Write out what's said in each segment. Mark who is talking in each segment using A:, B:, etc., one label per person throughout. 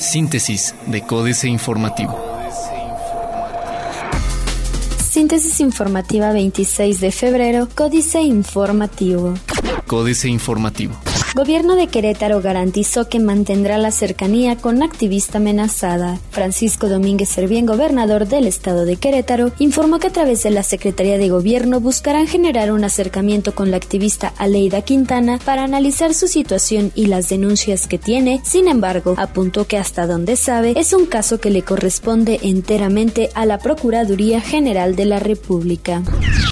A: Síntesis de Códice Informativo.
B: Síntesis informativa 26 de febrero, Códice Informativo.
A: Códice Informativo.
B: Gobierno de Querétaro garantizó que mantendrá la cercanía con activista amenazada. Francisco Domínguez Servién, gobernador del estado de Querétaro, informó que a través de la Secretaría de Gobierno buscarán generar un acercamiento con la activista Aleida Quintana para analizar su situación y las denuncias que tiene. Sin embargo, apuntó que hasta donde sabe es un caso que le corresponde enteramente a la Procuraduría General de la República.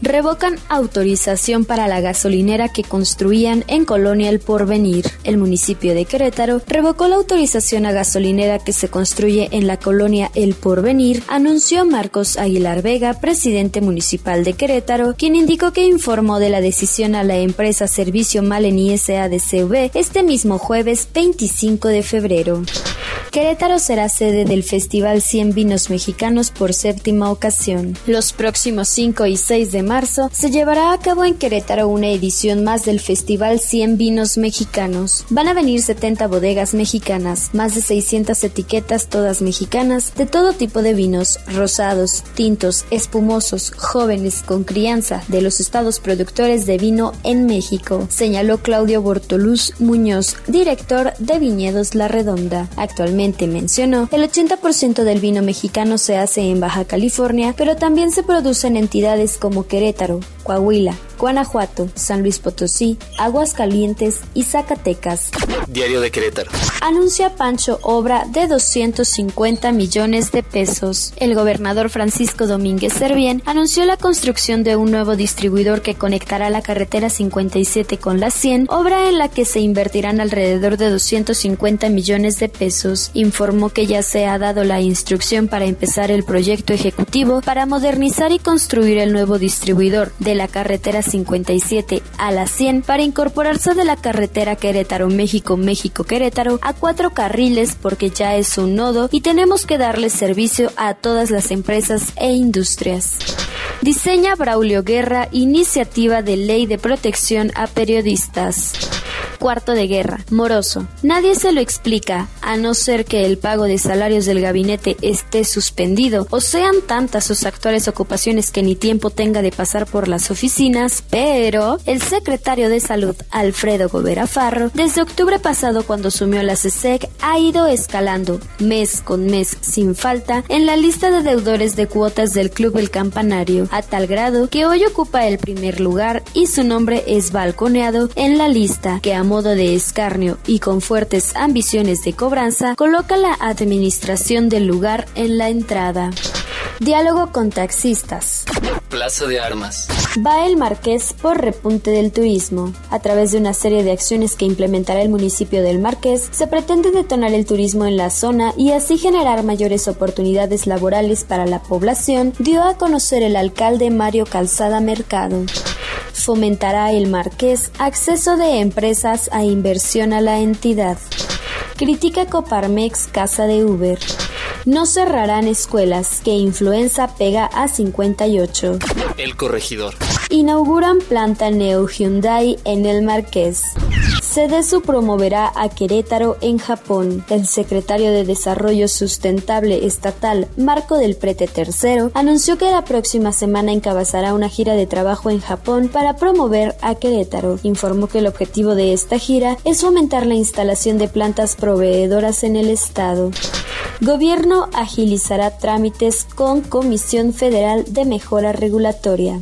B: Revocan autorización para la gasolinera que construían en Colonia El Por El municipio de Querétaro revocó la autorización a gasolinera que se construye en la colonia El Porvenir, anunció Marcos Aguilar Vega, presidente municipal de Querétaro, quien indicó que informó de la decisión a la empresa Servicio Malení SADCV este mismo jueves 25 de febrero. Querétaro será sede del Festival 100 Vinos Mexicanos por séptima ocasión. Los próximos 5 y 6 de marzo se llevará a cabo en Querétaro una edición más del Festival 100 Vinos Mexicanos. Van a venir 70 bodegas mexicanas, más de 600 etiquetas todas mexicanas, de todo tipo de vinos, rosados, tintos, espumosos, jóvenes, con crianza, de los estados productores de vino en México, señaló Claudio Bortoluz Muñoz, director de Viñedos La Redonda. Actualmente mencionó, el 80% del vino mexicano se hace en Baja California, pero también se produce en entidades como Querétaro, Coahuila, Guanajuato, San Luis Potosí, Aguascalientes y Zacatecas.
A: Diario de Querétaro.
B: Anuncia Pancho obra de 250 millones de pesos. El gobernador Francisco Domínguez Servién anunció la construcción de un nuevo distribuidor que conectará la carretera 57 con la 100, obra en la que se invertirán alrededor de 250 millones de pesos. Informó que ya se ha dado la instrucción para empezar el proyecto ejecutivo para modernizar y construir el nuevo distribuidor de la carretera 57 a la 100 para incorporarse de la carretera Querétaro-México, México-Querétaro a cuatro carriles porque ya es un nodo y tenemos que darle servicio a todas las empresas e industrias. Diseña Braulio Guerra iniciativa de ley de protección a periodistas. Cuarto de guerra. Moroso. Nadie se lo explica, a no ser que el pago de salarios del gabinete esté suspendido o sean tantas sus actuales ocupaciones que ni tiempo tenga de pasar por las oficinas, pero el secretario de Salud, Alfredo Gobera Farro, desde octubre pasado cuando sumió la CESEC, ha ido escalando mes con mes sin falta en la lista de deudores de cuotas del Club El Campanario, a tal grado que hoy ocupa el primer lugar y su nombre es balconeado en la lista que a modo de escarnio y con fuertes ambiciones de cobranza, coloca la administración del lugar en la entrada. Diálogo con taxistas.
A: Plaza de Armas.
B: Va el Marqués por repunte del turismo. A través de una serie de acciones que implementará el municipio del Marqués, se pretende detonar el turismo en la zona y así generar mayores oportunidades laborales para la población, dio a conocer el alcalde Mario Calzada Mercado fomentará el Marqués acceso de empresas a inversión a la entidad. Critica Coparmex Casa de Uber. No cerrarán escuelas, que influenza pega a 58.
A: El corregidor.
B: Inauguran planta Neo Hyundai en el Marqués. Cedesu promoverá a Querétaro en Japón. El secretario de Desarrollo Sustentable Estatal, Marco del Prete III, anunció que la próxima semana encabezará una gira de trabajo en Japón para promover a Querétaro. Informó que el objetivo de esta gira es fomentar la instalación de plantas proveedoras en el estado. Gobierno agilizará trámites con Comisión Federal de Mejora Regulatoria.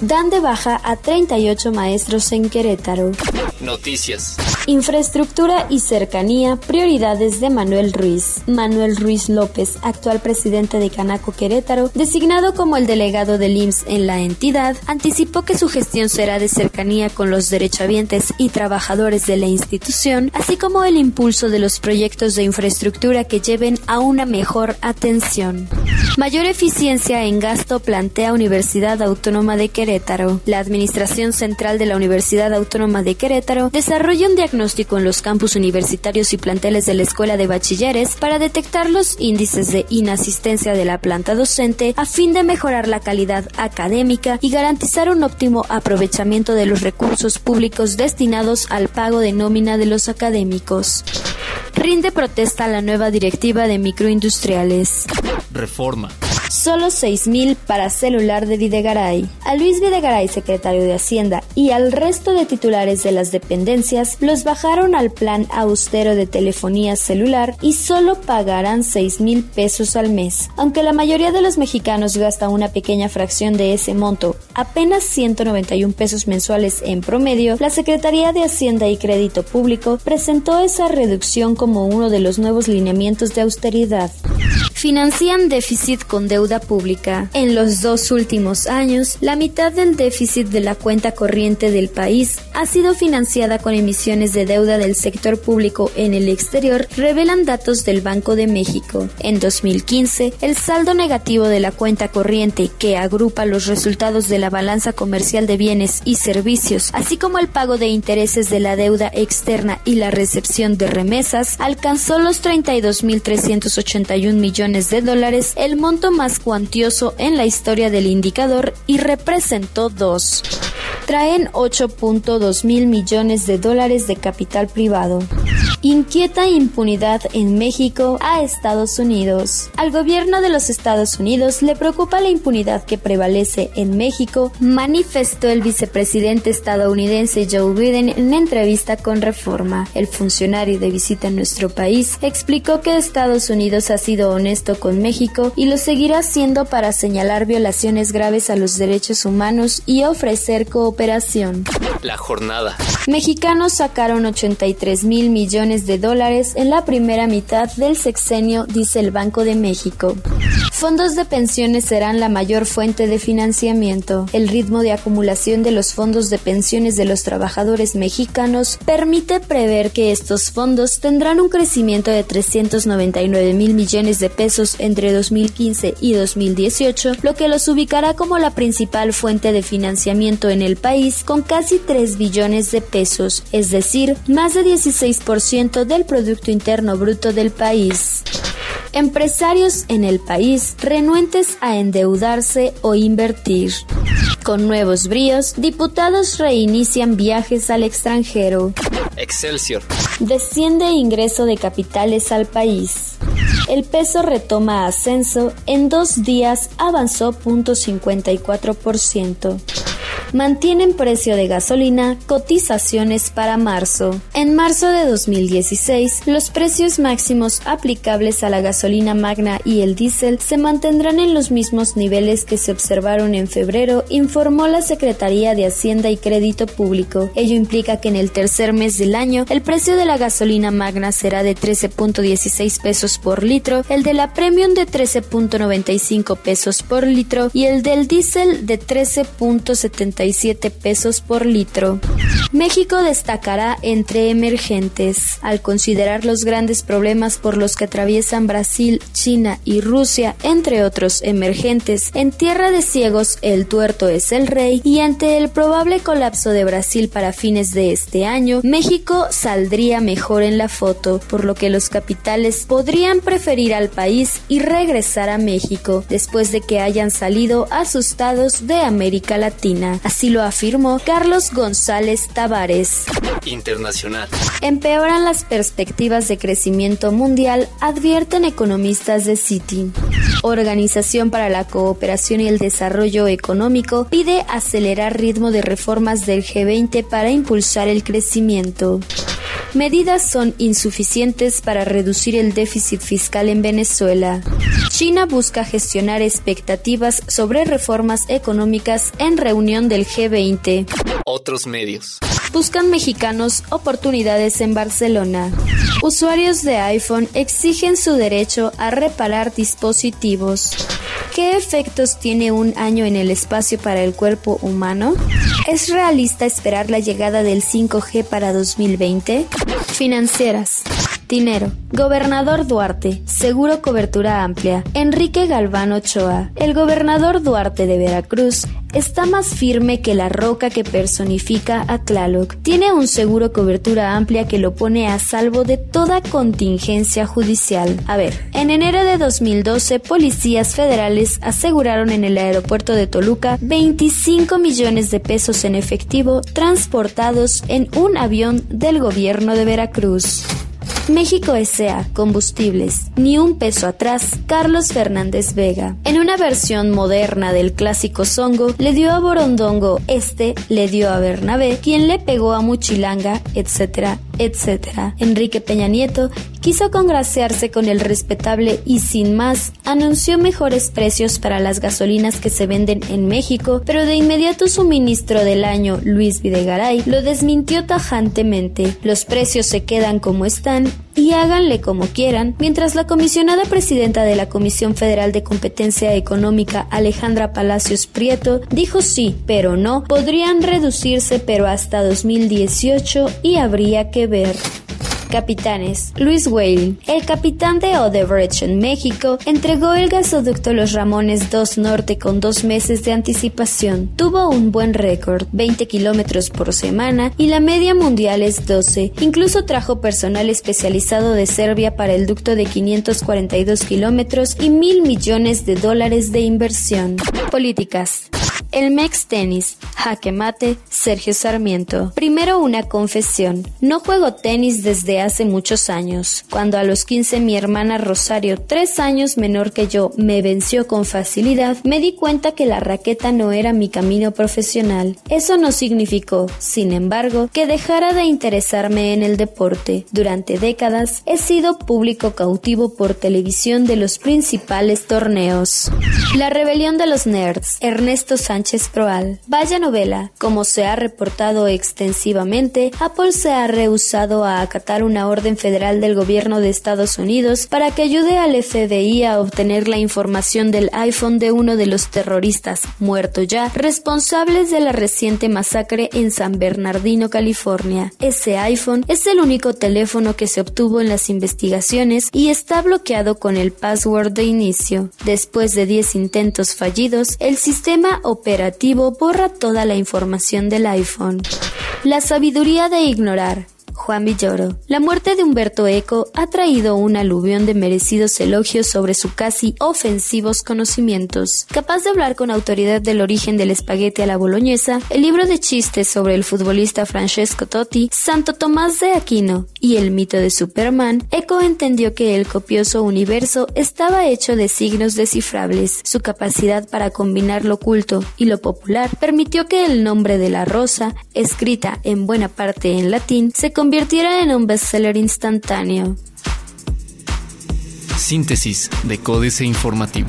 B: Dan de baja a 38 maestros en Querétaro.
A: Noticias.
B: Infraestructura y cercanía, prioridades de Manuel Ruiz. Manuel Ruiz López, actual presidente de Canaco Querétaro, designado como el delegado del IMSS en la entidad, anticipó que su gestión será de cercanía con los derechohabientes y trabajadores de la institución, así como el impulso de los proyectos de infraestructura que lleven a una mejor atención. Mayor eficiencia en gasto plantea Universidad Autónoma de Querétaro. La Administración Central de la Universidad Autónoma de Querétaro desarrolla un diagnóstico en los campus universitarios y planteles de la Escuela de Bachilleres para detectar los índices de inasistencia de la planta docente a fin de mejorar la calidad académica y garantizar un óptimo aprovechamiento de los recursos públicos destinados al pago de nómina de los académicos. Rinde protesta a la nueva directiva de microindustriales.
A: Reforma.
B: Solo 6.000 para celular de Videgaray. A Luis Videgaray, secretario de Hacienda, y al resto de titulares de las dependencias los bajaron al plan austero de telefonía celular y solo pagarán 6.000 pesos al mes. Aunque la mayoría de los mexicanos gasta una pequeña fracción de ese monto, apenas 191 pesos mensuales en promedio, la Secretaría de Hacienda y Crédito Público presentó esa reducción como uno de los nuevos lineamientos de austeridad. Financian déficit con deuda pública. En los dos últimos años, la mitad del déficit de la cuenta corriente del país ha sido financiada con emisiones de deuda del sector público en el exterior, revelan datos del Banco de México. En 2015, el saldo negativo de la cuenta corriente, que agrupa los resultados de la balanza comercial de bienes y servicios, así como el pago de intereses de la deuda externa y la recepción de remesas, alcanzó los 32.381 millones de dólares, el monto más cuantioso en la historia del indicador y representó dos. Traen 8.2 mil millones de dólares de capital privado. Inquieta impunidad en México a Estados Unidos. Al gobierno de los Estados Unidos le preocupa la impunidad que prevalece en México, manifestó el vicepresidente estadounidense Joe Biden en entrevista con Reforma. El funcionario de visita en nuestro país explicó que Estados Unidos ha sido honesto con México y lo seguirá haciendo para señalar violaciones graves a los derechos humanos y ofrecer cooperación.
A: La jornada.
B: Mexicanos sacaron 83 mil millones de dólares en la primera mitad del sexenio, dice el Banco de México. Fondos de pensiones serán la mayor fuente de financiamiento. El ritmo de acumulación de los fondos de pensiones de los trabajadores mexicanos permite prever que estos fondos tendrán un crecimiento de 399 mil millones de pesos entre 2015 y 2018, lo que los ubicará como la principal fuente de financiamiento en el país con casi 3 billones de pesos, es decir, más de 16% del Producto Interno Bruto del país. Empresarios en el país renuentes a endeudarse o invertir. Con nuevos bríos, diputados reinician viajes al extranjero.
A: Excelsior.
B: Desciende ingreso de capitales al país. El peso retoma ascenso, en dos días avanzó 0.54% mantienen precio de gasolina cotizaciones para marzo. En marzo de 2016, los precios máximos aplicables a la gasolina magna y el diésel se mantendrán en los mismos niveles que se observaron en febrero, informó la Secretaría de Hacienda y Crédito Público. Ello implica que en el tercer mes del año, el precio de la gasolina magna será de 13.16 pesos por litro, el de la premium de 13.95 pesos por litro y el del diésel de 13.70 pesos por litro. México destacará entre emergentes. Al considerar los grandes problemas por los que atraviesan Brasil, China y Rusia, entre otros emergentes, en tierra de ciegos el tuerto es el rey y ante el probable colapso de Brasil para fines de este año, México saldría mejor en la foto, por lo que los capitales podrían preferir al país y regresar a México después de que hayan salido asustados de América Latina. Así lo afirmó Carlos González Tavares.
A: Internacional.
B: Empeoran las perspectivas de crecimiento mundial, advierten economistas de Citi. Organización para la Cooperación y el Desarrollo Económico pide acelerar ritmo de reformas del G20 para impulsar el crecimiento. Medidas son insuficientes para reducir el déficit fiscal en Venezuela. China busca gestionar expectativas sobre reformas económicas en reunión del G20.
A: Otros medios.
B: Buscan mexicanos oportunidades en Barcelona. Usuarios de iPhone exigen su derecho a reparar dispositivos. ¿Qué efectos tiene un año en el espacio para el cuerpo humano? ¿Es realista esperar la llegada del 5G para 2020? Financieras. Dinero. Gobernador Duarte. Seguro cobertura amplia. Enrique Galván Ochoa. El gobernador Duarte de Veracruz está más firme que la roca que personifica a Tlaloc. Tiene un seguro cobertura amplia que lo pone a salvo de toda contingencia judicial. A ver, en enero de 2012, policías federales aseguraron en el aeropuerto de Toluca 25 millones de pesos en efectivo transportados en un avión del gobierno de Veracruz. México S.A. Combustibles. Ni un peso atrás. Carlos Fernández Vega. En una versión moderna del clásico Songo, le dio a Borondongo, este le dio a Bernabé, quien le pegó a Muchilanga, etcétera, etcétera. Enrique Peña Nieto quiso congraciarse con el respetable y sin más anunció mejores precios para las gasolinas que se venden en México, pero de inmediato su ministro del año, Luis Videgaray, lo desmintió tajantemente. Los precios se quedan como están y háganle como quieran, mientras la comisionada presidenta de la Comisión Federal de Competencia Económica, Alejandra Palacios Prieto, dijo sí, pero no, podrían reducirse pero hasta 2018 y habría que ver. Capitanes. Luis Whale, el capitán de Odebrecht en México, entregó el gasoducto Los Ramones 2 Norte con dos meses de anticipación. Tuvo un buen récord, 20 kilómetros por semana y la media mundial es 12. Incluso trajo personal especializado de Serbia para el ducto de 542 kilómetros y mil millones de dólares de inversión. Políticas. El Mex Tenis, Jaque Mate, Sergio Sarmiento. Primero una confesión. No juego tenis desde hace muchos años. Cuando a los 15 mi hermana Rosario, tres años menor que yo, me venció con facilidad, me di cuenta que la raqueta no era mi camino profesional. Eso no significó, sin embargo, que dejara de interesarme en el deporte. Durante décadas he sido público cautivo por televisión de los principales torneos. La rebelión de los nerds. Ernesto Sánchez Proal. Vaya novela. Como se ha reportado extensivamente, Apple se ha rehusado a acatar una orden federal del gobierno de Estados Unidos para que ayude al FBI a obtener la información del iPhone de uno de los terroristas, muerto ya, responsables de la reciente masacre en San Bernardino, California. Ese iPhone es el único teléfono que se obtuvo en las investigaciones y está bloqueado con el password de inicio. Después de 10 intentos fallidos, el sistema opera borra toda la información del iPhone. La sabiduría de ignorar. Juan Villoro. La muerte de Humberto Eco ha traído un aluvión de merecidos elogios sobre sus casi ofensivos conocimientos. Capaz de hablar con autoridad del origen del espaguete a la boloñesa, el libro de chistes sobre el futbolista Francesco Totti, Santo Tomás de Aquino y el mito de Superman, Eco entendió que el copioso universo estaba hecho de signos descifrables. Su capacidad para combinar lo oculto y lo popular permitió que el nombre de la rosa, escrita en buena parte en latín, se convirtiera en un bestseller instantáneo.
A: Síntesis de Códice Informativo.